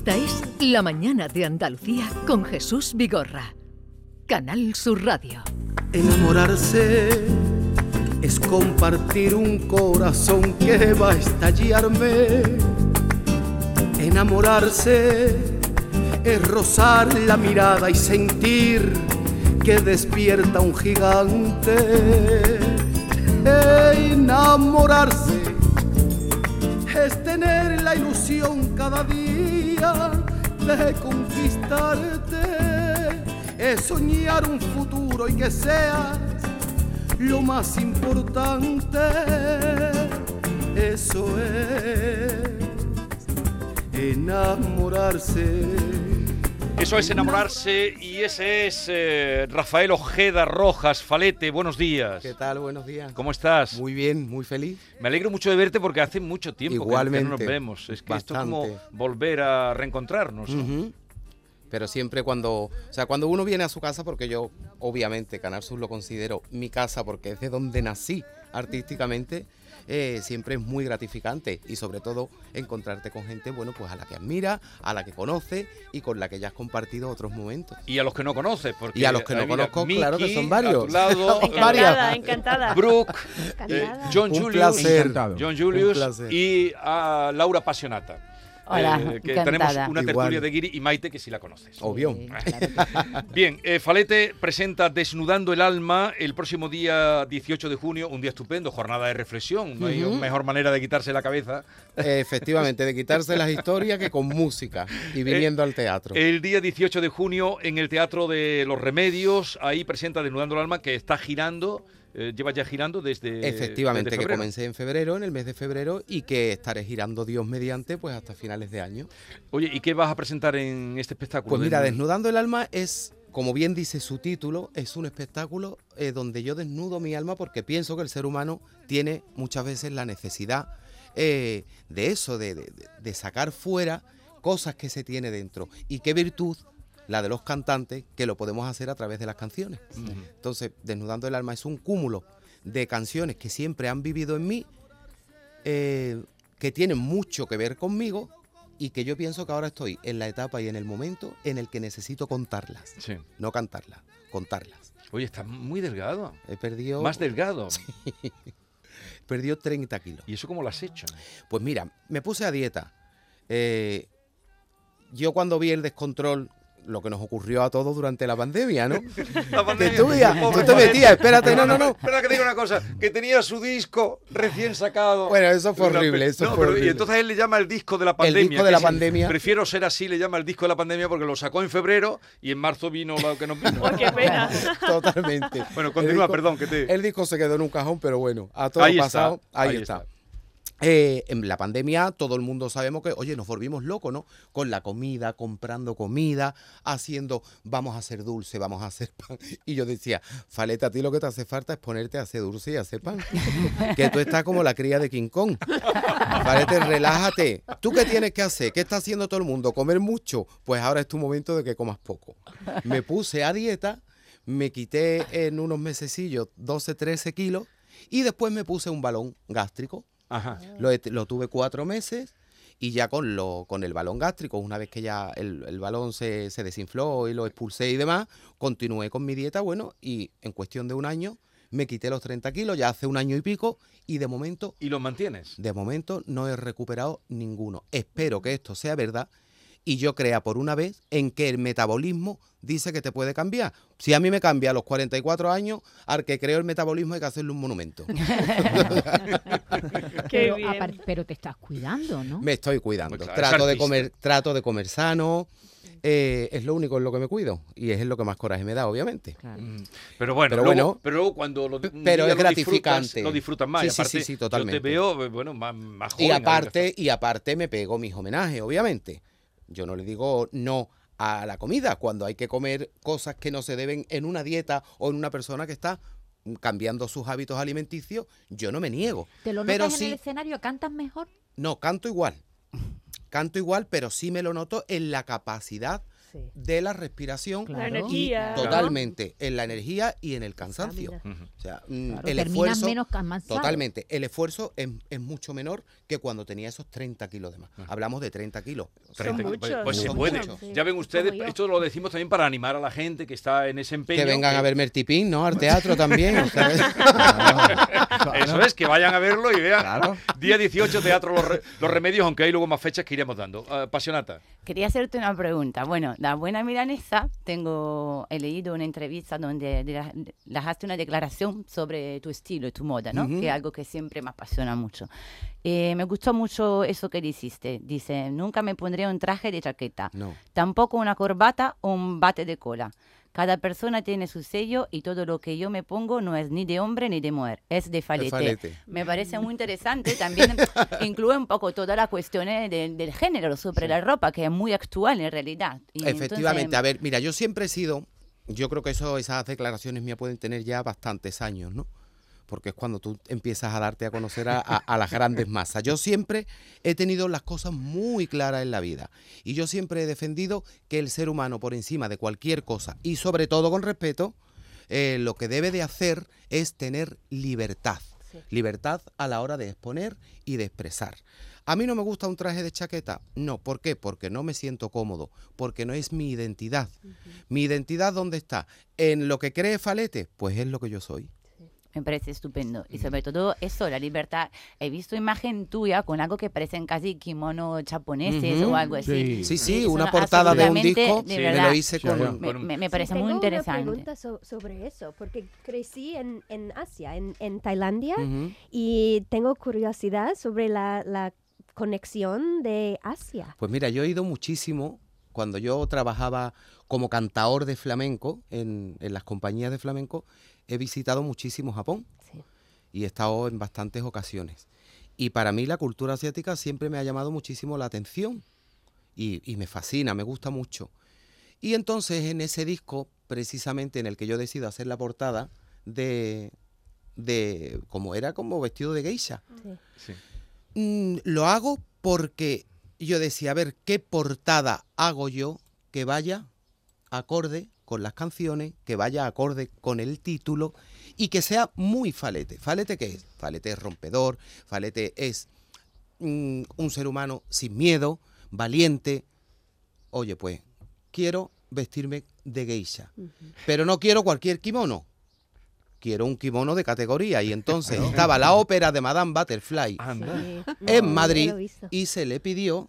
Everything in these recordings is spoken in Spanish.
Esta es La Mañana de Andalucía con Jesús Vigorra. Canal Sur Radio. Enamorarse es compartir un corazón que va a estallarme. Enamorarse es rozar la mirada y sentir que despierta un gigante. Enamorarse es tener la ilusión cada día de conquistarte, es soñar un futuro y que seas lo más importante. Eso es enamorarse. Eso es enamorarse y ese es eh, Rafael Ojeda Rojas, Falete, buenos días. ¿Qué tal? Buenos días. ¿Cómo estás? Muy bien, muy feliz. Me alegro mucho de verte porque hace mucho tiempo Igualmente, que no nos vemos. Es que esto es como volver a reencontrarnos. ¿no? Pero siempre cuando, o sea, cuando uno viene a su casa, porque yo obviamente Canal Sur lo considero mi casa porque es de donde nací artísticamente, eh, siempre es muy gratificante y sobre todo encontrarte con gente, bueno, pues a la que admira, a la que conoce y con la que ya has compartido otros momentos. Y a los que no conoces, porque y a los que no conozco, claro que son varios. A tu lado, encantada, encantada. Brooke, eh, John Un Julius. John Julius Un placer. y a Laura Pasionata. Hola, Eh, que encantada. tenemos una Igual. tertulia de Guiri y Maite que sí la conoces. Obvio. Sí, claro que sí. Bien, eh, Falete presenta Desnudando el Alma el próximo día 18 de junio, un día estupendo, jornada de reflexión. No hay mejor manera de quitarse la cabeza. Eh, Efectivamente, de quitarse las historias que con música y viniendo al teatro. El día 18 de junio en el Teatro de los Remedios, ahí presenta Desnudando el Alma, que está girando, eh, lleva ya girando desde. Efectivamente, desde que comencé en febrero, en el mes de febrero, y que estaré girando Dios mediante, pues hasta finales de año. Oye, ¿y qué vas a presentar en este espectáculo? Pues mira, Desnu- Desnudando el Alma es, como bien dice su título, es un espectáculo eh, donde yo desnudo mi alma porque pienso que el ser humano tiene muchas veces la necesidad eh, de eso, de- de sacar fuera cosas que se tiene dentro. Y qué virtud la de los cantantes que lo podemos hacer a través de las canciones. Entonces, Desnudando el Alma es un cúmulo de canciones que siempre han vivido en mí, eh, que tienen mucho que ver conmigo y que yo pienso que ahora estoy en la etapa y en el momento en el que necesito contarlas, Sí. no cantarlas, contarlas. Oye, estás muy delgado. He perdido, Más delgado. he perdido 30 kilos. ¿Y eso cómo lo has hecho? Pues mira, me puse a dieta. Eh, yo cuando vi el descontrol, lo que nos ocurrió a todos durante la pandemia, ¿no? La Que pandemia. tú, ya- tú te metías, espérate, no, no, no. Espera que te diga una cosa, que tenía su disco recién sacado. Bueno, eso fue horrible, eso No, fue pero- Y horrible. entonces él le llama el disco de la pandemia. disco de la pandemia. Prefiero ser así, le llama el disco de la pandemia porque lo sacó en febrero y en marzo vino lo que nos vino. Oh, qué pena. Totalmente. Bueno, El continúa, disco- perdón, que te... El disco se quedó en un cajón, pero bueno, a todo Ahí está, pasado, ahí, ahí está. está. Eh, en la pandemia todo el mundo sabemos que, oye, nos volvimos locos, ¿no? Con la comida, comprando comida, haciendo, vamos a hacer dulce, vamos a hacer pan. Y yo decía, Faleta, a ti lo que te hace falta es ponerte a hacer dulce y a hacer pan. que tú estás como la cría de King Kong. Falete, relájate. ¿Tú qué tienes que hacer? ¿Qué está haciendo todo el mundo? ¿Comer mucho? Pues ahora es tu momento de que comas poco. Me puse a dieta, me quité en unos mesecillos 12, 13 kilos y después me puse un balón gástrico. Ajá. Lo, lo tuve cuatro meses y ya con, lo, con el balón gástrico, una vez que ya el, el balón se, se desinfló y lo expulsé y demás, continué con mi dieta, bueno, y en cuestión de un año me quité los 30 kilos, ya hace un año y pico, y de momento, ¿Y lo mantienes? de momento no he recuperado ninguno. Espero que esto sea verdad y yo crea por una vez en que el metabolismo dice que te puede cambiar. Si a mí me cambia a los 44 años, al que creo el metabolismo hay que hacerle un monumento. Qué pero, bien. apar- pero te estás cuidando, ¿no? Me estoy cuidando. Pues claro, es trato de comer, trato de comer sano. eh, es lo único en lo que me cuido. Y es en lo que más coraje me da, obviamente. Claro. Mm, Pero bueno, Pero luego, bueno, pero luego cuando lo, pero es lo gratificante. disfrutas, Lo disfrutas más. Sí, y sí, aparte, sí, sí, Yo totalmente. te veo, eh, bueno, más, más joven. Y aparte, y aparte me pego mis homenajes, obviamente. Yo no le digo no a la comida cuando hay que comer cosas que no se deben en una dieta o en una persona que está cambiando sus hábitos alimenticios. Yo no me niego. ¿Te lo pero notas en sí- el escenario? ¿Cantas mejor? No, canto igual. Canto igual, pero sí me lo noto en la capacidad Sí. de la respiración Claro. La Claro. y energía. totalmente en la energía y en el cansancio. O sea, mm, Claro, el terminas esfuerzo menos cansado. Totalmente. El esfuerzo es, es mucho menor que cuando tenía esos 30 kilos de más. Hablamos de 30 kilos. O sea, Son Treinta- muchos, pues, se puede. muchos. Ya ven ustedes, esto lo decimos también para animar a la gente que está en ese empeño. que vengan a verme el tipín, ¿no? Al teatro también. Eso es, que vayan a verlo y vean. Claro. Día 18, Teatro Los, Re- Los Remedios, aunque hay luego más fechas que iremos dando. Pasionata. Quería hacerte una pregunta. Bueno, la buena milanesa, tengo, he leído una entrevista donde de- dejaste una declaración sobre tu estilo y tu moda, ¿no? Que es algo que siempre me apasiona mucho. Eh, me gustó mucho eso que dijiste. Dice, nunca me pondré un traje de chaqueta, no. tampoco una corbata o un bate de cola. Cada persona tiene su sello y todo lo que yo me pongo no es ni de hombre ni de mujer, es de falete. falete. Me parece muy interesante. También incluye un poco toda la cuestión eh, del, género sobre la ropa, que es muy actual en realidad. Y Efectivamente. entonces, A ver, mira, yo siempre he sido. Yo creo que eso, esas declaraciones mías pueden tener ya bastantes años, ¿no? Porque es cuando tú empiezas a darte a conocer a, a- a las grandes masas. Yo siempre he tenido las cosas muy claras en la vida. Y yo siempre he defendido que el ser humano, por encima de cualquier cosa, y sobre todo con respeto, eh, lo que debe de hacer es tener libertad. Libertad a la hora de exponer y de expresar. ¿A mí no me gusta un traje de chaqueta? No, ¿por qué? Porque no me siento cómodo, porque no es mi identidad. ¿Mi identidad dónde está? ¿En lo que cree Falete? Pues es lo que yo soy. Me parece estupendo. Y sobre todo eso, la libertad. He visto imagen tuya con algo que parecen casi kimono japoneses Ujú. o algo así. Sí, sí, Eso una portada de un disco de Sí. me verdad, lo hice Sí, con... me, me- me parece Sí, muy tengo interesante. una pregunta so- sobre eso, porque crecí en, en Asia, en, en Tailandia, Ujú. y tengo curiosidad sobre la, la conexión de Asia. Pues mira, yo he ido muchísimo cuando yo trabajaba como cantaor de flamenco en, en las compañías de flamenco, he visitado muchísimo Japón Sí. y he estado en bastantes ocasiones. Y para mí la cultura asiática siempre me ha llamado muchísimo la atención y, y me fascina, me gusta mucho. Y entonces en ese disco, precisamente en el que yo decido hacer la portada de, de como era como vestido de geisha, Sí. Mm, lo hago porque yo decía, a ver, ¿qué portada hago yo que vaya acorde con las canciones, que vaya acorde con el título y que sea muy falete? ¿Falete qué es? Falete es rompedor, falete es mm, un ser humano sin miedo, valiente. Oye, pues, quiero vestirme de geisha, pero no quiero cualquier kimono. Quiero un kimono de categoría y entonces estaba la ópera de Madame Butterfly. Sí. en Madrid y se le pidió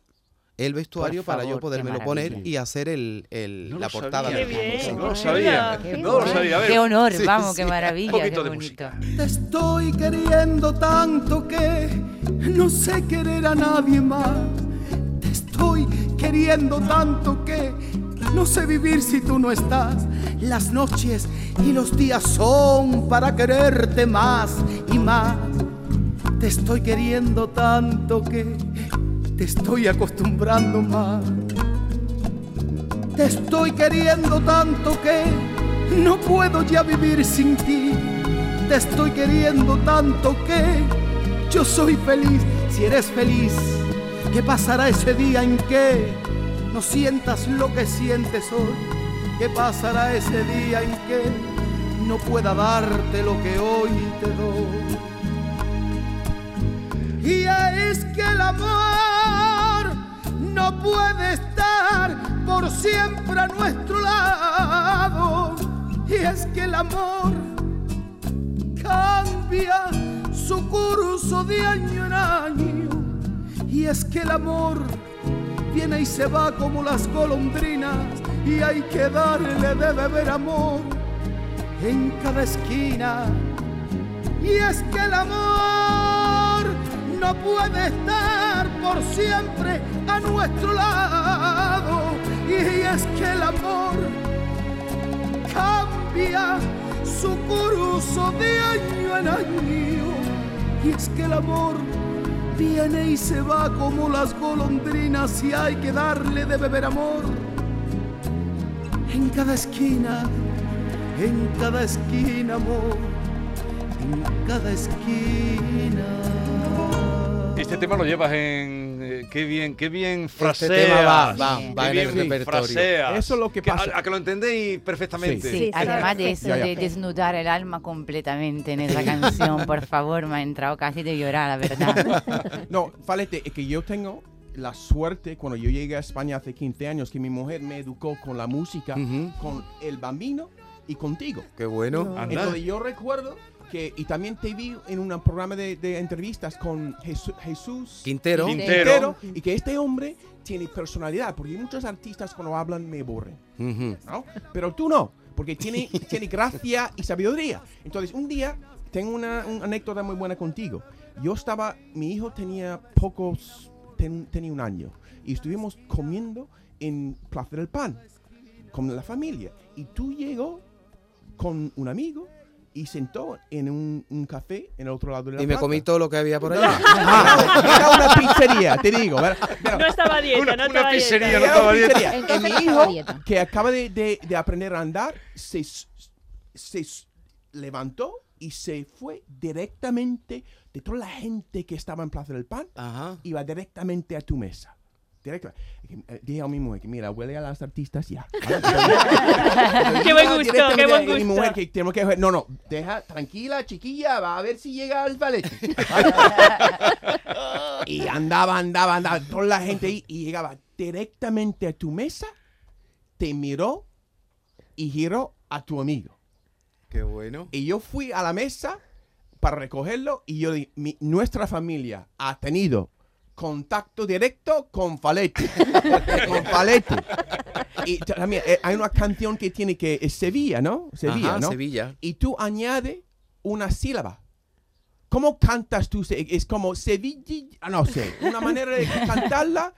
el vestuario para yo podérmelo poner y hacer el, el- No la portada sabía. del Qué bien. No lo sabía. bien. No lo sabía. A ver, Qué honor, Sí, vamos, sí. qué maravilla, Un poquito qué de música. Te estoy queriendo tanto que no sé querer a nadie más. Te estoy queriendo tanto que no sé vivir si tú no estás. Las noches y los días son para quererte más y más. Te estoy queriendo tanto que te estoy acostumbrando más. Te estoy queriendo tanto que no puedo ya vivir sin ti. Te estoy queriendo tanto que yo soy feliz si eres feliz. ¿Qué pasará ese día en que no sientas lo que sientes hoy? ¿Qué pasará ese día en que no pueda darte lo que hoy te doy? Y es que el amor no puede estar por siempre a nuestro lado. Y es que el amor cambia su curso de año en año. Y es que el amor viene y se va como las golondrinas. Y hay que darle de beber amor en cada esquina. Y es que el amor no puede estar por siempre a nuestro lado. Y es que el amor cambia su curso de año en año. Y es que el amor viene y se va como las golondrinas y hay que darle de beber amor en cada esquina, en cada esquina amor, en cada esquina. Este tema lo llevas en eh, qué bien, qué bien Este fraseas. tema va, va, Bien. va Qué en el bien repertorio. fraseas. Eso es lo que pasa. A, a que lo entendéis perfectamente. Sí, Sí, sí, además de eso, Ya, de desnudar el alma completamente en esa canción, por favor, me ha entrado casi de llorar, la verdad. No, Falete, es que yo tengo la suerte cuando yo llegué a España hace 15 años que mi mujer me educó con la música, Ujú. con el bambino y contigo. Qué bueno. No. Entonces yo recuerdo que, y también te vi en un programa de, de entrevistas con Jesús, Jesús Quintero. Quintero. y que este hombre tiene personalidad, porque muchos artistas cuando hablan me aburren, Ujú. ¿no? Pero tú no, porque tiene, tiene gracia y sabiduría. Entonces un día tengo una, una anécdota muy buena contigo. Yo estaba, mi hijo tenía pocos, ten- tenía un año, y estuvimos comiendo en Plaza del Pan con la familia. Y tú llegó con un amigo y sentó en un, un café en el otro lado de la Y me plaza. comí todo lo que había por allá. Era una pizzería, te digo. No estaba a dieta, Una- no una estaba dieta. no una pizzería. Entonces Y no mi estaba a hijo, dieta. que acaba de, de- de aprender a andar, se, se levantó y se fue directamente de toda la gente que estaba en Plaza del Pan, Ajá. iba directamente a tu mesa. Directo. Eh, Dije a mi mujer que mira, huele a las artistas ya. Qué buen gusto, qué buen a Mi gusto. mujer que tenemos que no, no, deja tranquila, chiquilla, va a ver si llega el ballet. y andaba, andaba, andaba, toda la gente ahí y llegaba directamente a tu mesa, te miró y giró a tu amigo. Qué bueno. Y yo fui a la mesa para recogerlo y yo dije, "Mi- nuestra familia ha tenido contacto directo con Faletti. con Faletti. Y también eh, hay una canción que tiene que es Sevilla, ¿no? Sevilla, Ajá, ¿no? Sevilla. Y tú añade una sílaba. ¿Cómo cantas tú? Es como Sevilla, ah, no sé, una manera de cantarla,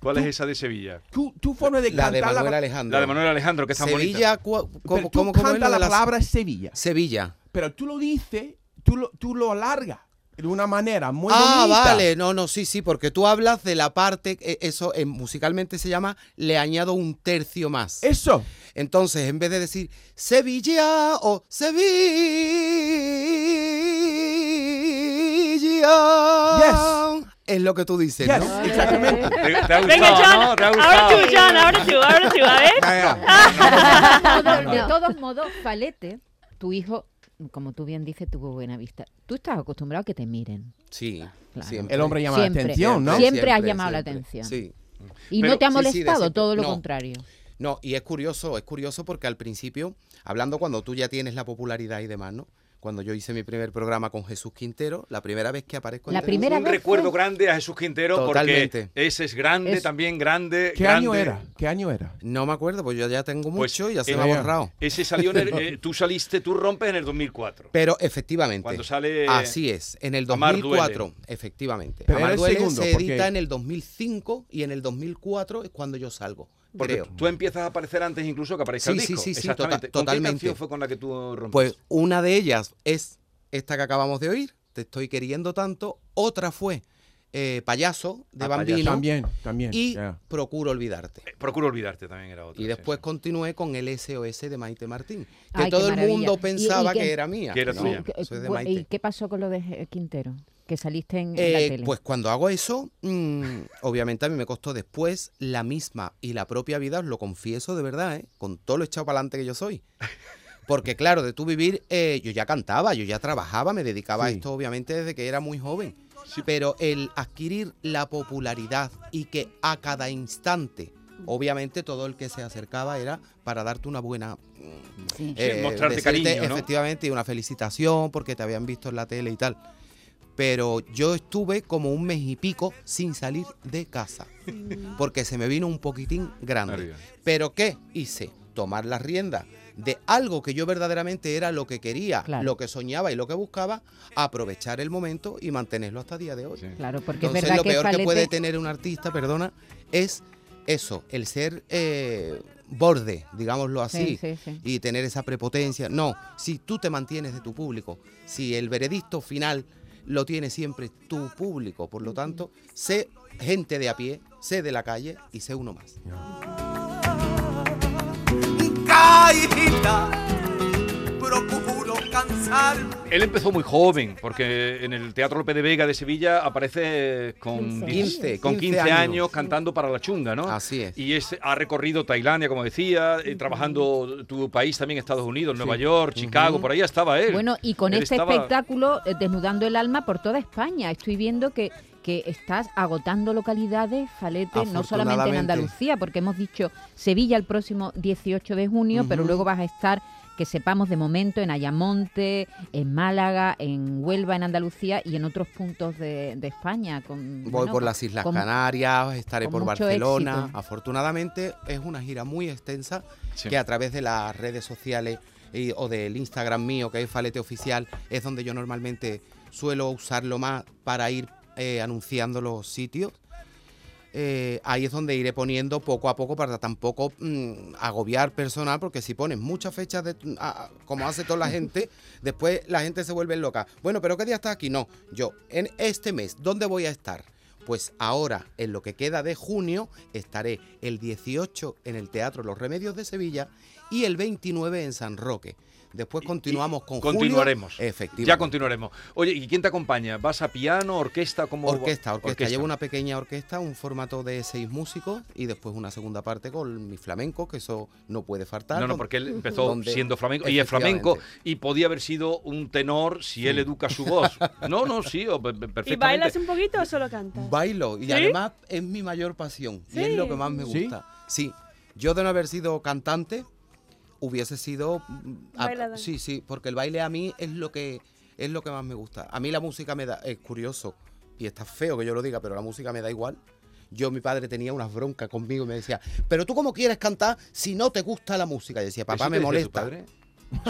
¿Cuál es esa de Sevilla? tu, tu forma de La de cantarla. Manuel Alejandro. La de Manuel Alejandro, que es tan bonita. Sevilla, ¿cómo, tú cómo, cómo de la las- palabra Sevilla. Sevilla. pero tú lo dices, tú lo, tú lo alargas de una manera muy ah, bonita. vale, no, no, sí, sí, porque tú hablas de la parte, eh, eso eh, musicalmente se llama, le añado un tercio más. Eso. Entonces, en vez de decir Sevilla o Sevilla, es lo que tú dices, Yes, ¿no? exactamente. ¿Te, te ha Venga, John, no? ¿Te ha ahora tú, John, ahora tú, ahora tú, a ver. De todos modos, Falete, tu hijo, como tú bien dices, tuvo buena vista. Tú estás acostumbrado a que te miren. Sí, Claro. siempre. El hombre llama Siempre. la atención, ¿no? Siempre has llamado la atención. Sí. Y Pero- no te ha sí, sí, de molestado, todo lo No. contrario. No, y es curioso, es curioso porque al principio, hablando cuando tú ya tienes la popularidad y demás, ¿no? Cuando yo hice mi primer programa con Jesús Quintero, la primera vez que aparezco en La primera Un vez recuerdo fue- grande a Jesús Quintero Totalmente. porque ese es grande, Es- también grande. ¿Qué grande. año era? ¿Qué año era? No me acuerdo, pues yo ya tengo Pues, mucho y ya se me ha borrado. Ese salió en el, eh, tú saliste, tú rompes en el 2004. Pero efectivamente. Cuando sale Así es, en el Amar 2004, efectivamente. Pero Amar Duele segundo, se porque- edita en el 2005 y en el 2004 es cuando yo salgo, Porque creo. tú empiezas a aparecer antes incluso que aparezca el Sí, sí, disco. sí, sí, Exactamente. tota- ¿Con qué totalmente. canción fue con la que tú rompes? Pues una de ellas es esta que acabamos de oír, Te estoy queriendo tanto. Otra fue eh, Payaso de Ah, Bambino Payaso. También, también. y. Procuro olvidarte. Eh, Procuro olvidarte también era otra. Y sí, después sí. continué con el SOS de Maite Martín, que Ay, todo el maravilla. mundo ¿Y- y pensaba que era mía. que era No, tuya? ¿Y qué pasó con lo de Quintero? Que saliste en, en la Eh, tele. pues cuando hago eso, mm, obviamente a mí me costó después la misma y la propia vida, os lo confieso de verdad, ¿eh? con todo lo echado para adelante que yo soy. Porque claro, de tú vivir, eh, yo ya cantaba, yo ya trabajaba, me dedicaba a esto obviamente desde que era muy joven. Pero el adquirir la popularidad y que a cada instante, obviamente todo el que se acercaba era para darte una buena Sí. Sí, mostrarte decirte cariño, ¿no? Efectivamente, y una felicitación porque te habían visto en la tele y tal. Pero yo estuve como un mes y pico sin salir de casa. Porque se me vino un poquitín grande. ¿Pero qué hice? Tomar las riendas de algo que yo verdaderamente era lo que quería, Claro. lo que soñaba y lo que buscaba, aprovechar el momento y mantenerlo hasta el día de hoy. Sí. Claro, porque Entonces es verdad lo que peor que puede tener un artista, perdona, es eso, el ser eh, borde, digámoslo así, Sí, sí, sí. y tener esa prepotencia. No, si tú te mantienes de tu público, si el veredicto final lo tiene siempre tu público, por lo tanto, sé gente de a pie, sé de la calle y sé uno más. Cansarme. Él empezó muy joven, porque en el Teatro López de Vega de Sevilla aparece con 15 15, con 15 15 años, años. cantando para la chunga, ¿no? Así es. Y es, ha recorrido Tailandia, como decía, eh, trabajando tu país también, Estados Unidos, Nueva York, Chicago, por ahí estaba él. Bueno, y con Él este estaba- espectáculo, eh, Desnudando el Alma por toda España, estoy viendo que, que estás agotando localidades, Falete, no solamente en. Andalucía, porque hemos dicho Sevilla el próximo 18 de junio, pero luego vas a estar, que sepamos de momento, en Ayamonte, en Málaga, en Huelva, en Andalucía y en otros puntos de, de España. Con, Voy bueno, por las Islas con- Canarias, estaré por Barcelona. éxito. Afortunadamente es una gira muy extensa Sí. que a través de las redes sociales y- o del Instagram mío, que es Falete Oficial, es donde yo normalmente suelo usarlo más para ir eh, anunciando los sitios. Eh, ahí es donde iré poniendo poco a poco para tampoco mm, agobiar personal, porque si pones muchas fechas, de, a- como hace toda la gente, después la gente se vuelve loca. Bueno, pero ¿qué día estás aquí? No, yo, en este mes, ¿dónde voy a estar? Pues ahora, en lo que queda de junio, estaré el 18 en el Teatro Los Remedios de Sevilla y el 29 en San Roque. Después continuamos con Julio. Continuaremos. Efectivamente. Ya continuaremos. Oye, ¿y quién te acompaña? ¿Vas a piano, orquesta? ¿cómo va? Orquesta, orquesta, Llevo una pequeña orquesta, un formato de seis músicos y después una segunda parte con mi flamenco, que eso no puede faltar. No, no, porque él empezó donde- siendo flamenco y es flamenco y podía haber sido un tenor si él educa su voz. No, no, sí, o pe- pe- ¿Y perfectamente. bailas un poquito o solo cantas? Bailo y ¿Sí? además es mi mayor pasión y es lo que más me ¿Sí? gusta. Sí, yo de no haber sido cantante hubiese sido mm, a- sí, sí, porque el baile a mí es lo que es lo que más me gusta. A mí la música me da es curioso y está feo que yo lo diga, pero la música me da igual. Yo, mi padre tenía unas broncas conmigo y me decía, pero tú cómo quieres cantar si no te gusta la música. Y decía, papá, ¿Eso me molesta. padre?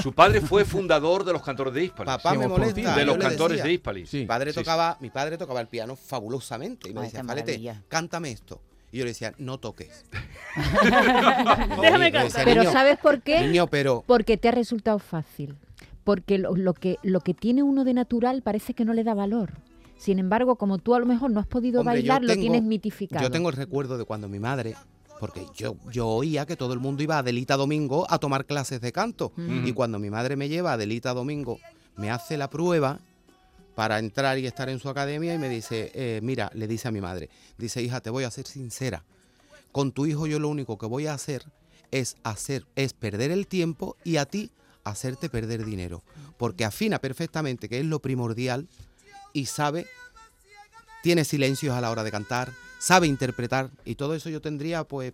Su padre fue fundador de los cantores de Hispalis. Papá Sí, me molesta. de los cantores decía. de Hispalis. Sí. Mi padre Sí, sí. tocaba, mi padre tocaba el piano fabulosamente y me Ay, decía, Falete, cántame esto. Y yo le decía, no toques. Déjame. Pero "Niño, ¿sabes por qué? Niño, pero Porque te ha resultado fácil. Porque lo, lo que, lo que tiene uno de natural parece que no le da valor. Sin embargo, como tú a lo mejor no has podido Hombre, bailar, lo tienes mitificado. yo tengo el recuerdo de cuando mi madre, porque yo, yo oía que todo el mundo iba a Adelita Domingo a tomar clases de canto. Y cuando mi madre me lleva a Adelita Domingo, me hace la prueba para entrar y estar en su academia y me dice, eh, mira, le dice a mi madre, dice, hija, te voy a ser sincera. Con tu hijo yo lo único que voy a hacer es hacer, es perder el tiempo y a ti hacerte perder dinero. Porque afina perfectamente, que es lo primordial, y sabe, tiene silencios a la hora de cantar, sabe interpretar, y todo eso yo tendría pues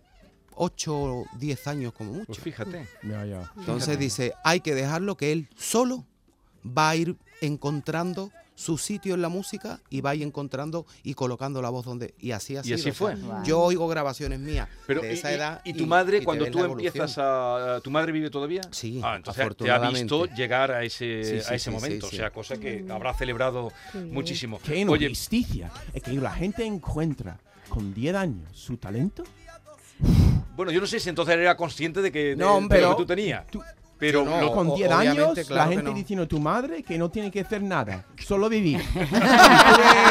8 o 10 años como mucho. Pues fíjate. Ya, ya. Entonces dice, hay que dejarlo que él solo va a ir encontrando su sitio en la música y va a ir encontrando y colocando la voz donde... Y así ha Y así o sea, fue. Yo oigo grabaciones mías Pero, de y, esa y- edad. y tu madre, cuando tú empiezas a... ¿Tu madre vive todavía? Sí, Ah, entonces te ha visto llegar a ese, Sí, sí, a ese sí, momento. sí, sí. O sea, cosa que habrá celebrado muchísimo. Qué Oye, injusticia. Es que la gente encuentra con 10 años su talento. bueno, yo no sé si entonces era consciente de que, de- No, de lo pero que tú tenías. tú- pero yo no. lo- Con o- 10 obviamente, años, claro la gente no. diciendo a tu madre que no tiene que hacer nada, solo vivir.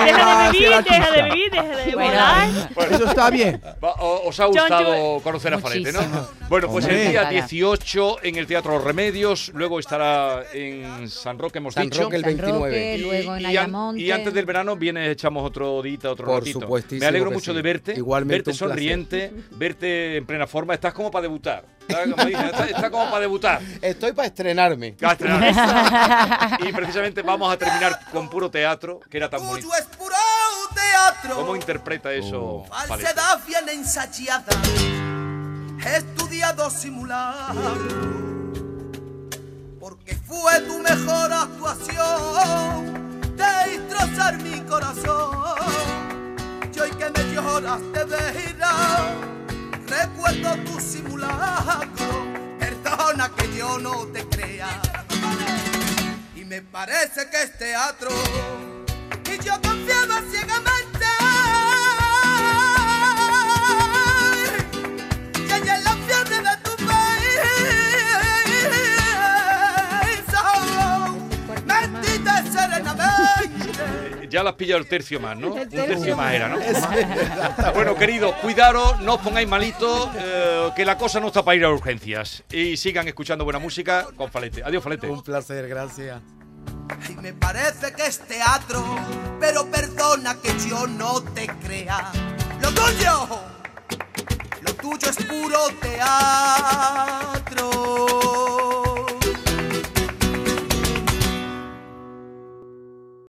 Deja de vivir, deja de vivir, deja de Bueno, volar. Eso está bien. Va- o- ¿Os ha John, gustado conocer a Falete, no? Bueno, pues el Hombre. día Ojalá. 18 en el Teatro Los Remedios, luego estará en San Roque, hemos San dicho. Roque el San 29. Roque, luego en y, an- y antes del verano viene, echamos otro dita, otro Por ratito. supuestísimo Me alegro mucho sí. de verte, Igualmente verte un placer. sonriente, verte en plena forma. Estás como para debutar. Estás, como dicen, estás- estás como para debutar. Estoy para estrenarme. Has estrenado. y precisamente vamos a terminar con puro teatro, que era tan bonito. Tuyo es puro teatro. ¿Cómo interpreta eso, Falete? Falsedad bien ensayada, estudiado simulacro, porque fue tu mejor actuación de destrozar mi corazón. Y hoy que me lloras de veras, recuerdo tu simulacro, que yo no te crea. Y me parece que es teatro, y yo confiaba ciegamente. Ya las has pillado el tercio más, ¿no? Un tercio más era, ¿no? bueno, queridos, cuidaros, no os pongáis malitos, eh, eh, que la cosa no está para ir a urgencias. Y sigan escuchando buena música con Falete. Adiós, Falete. Un placer, gracias. Y me parece que es teatro, pero perdona que yo no te crea. Lo tuyo, lo tuyo es puro teatro.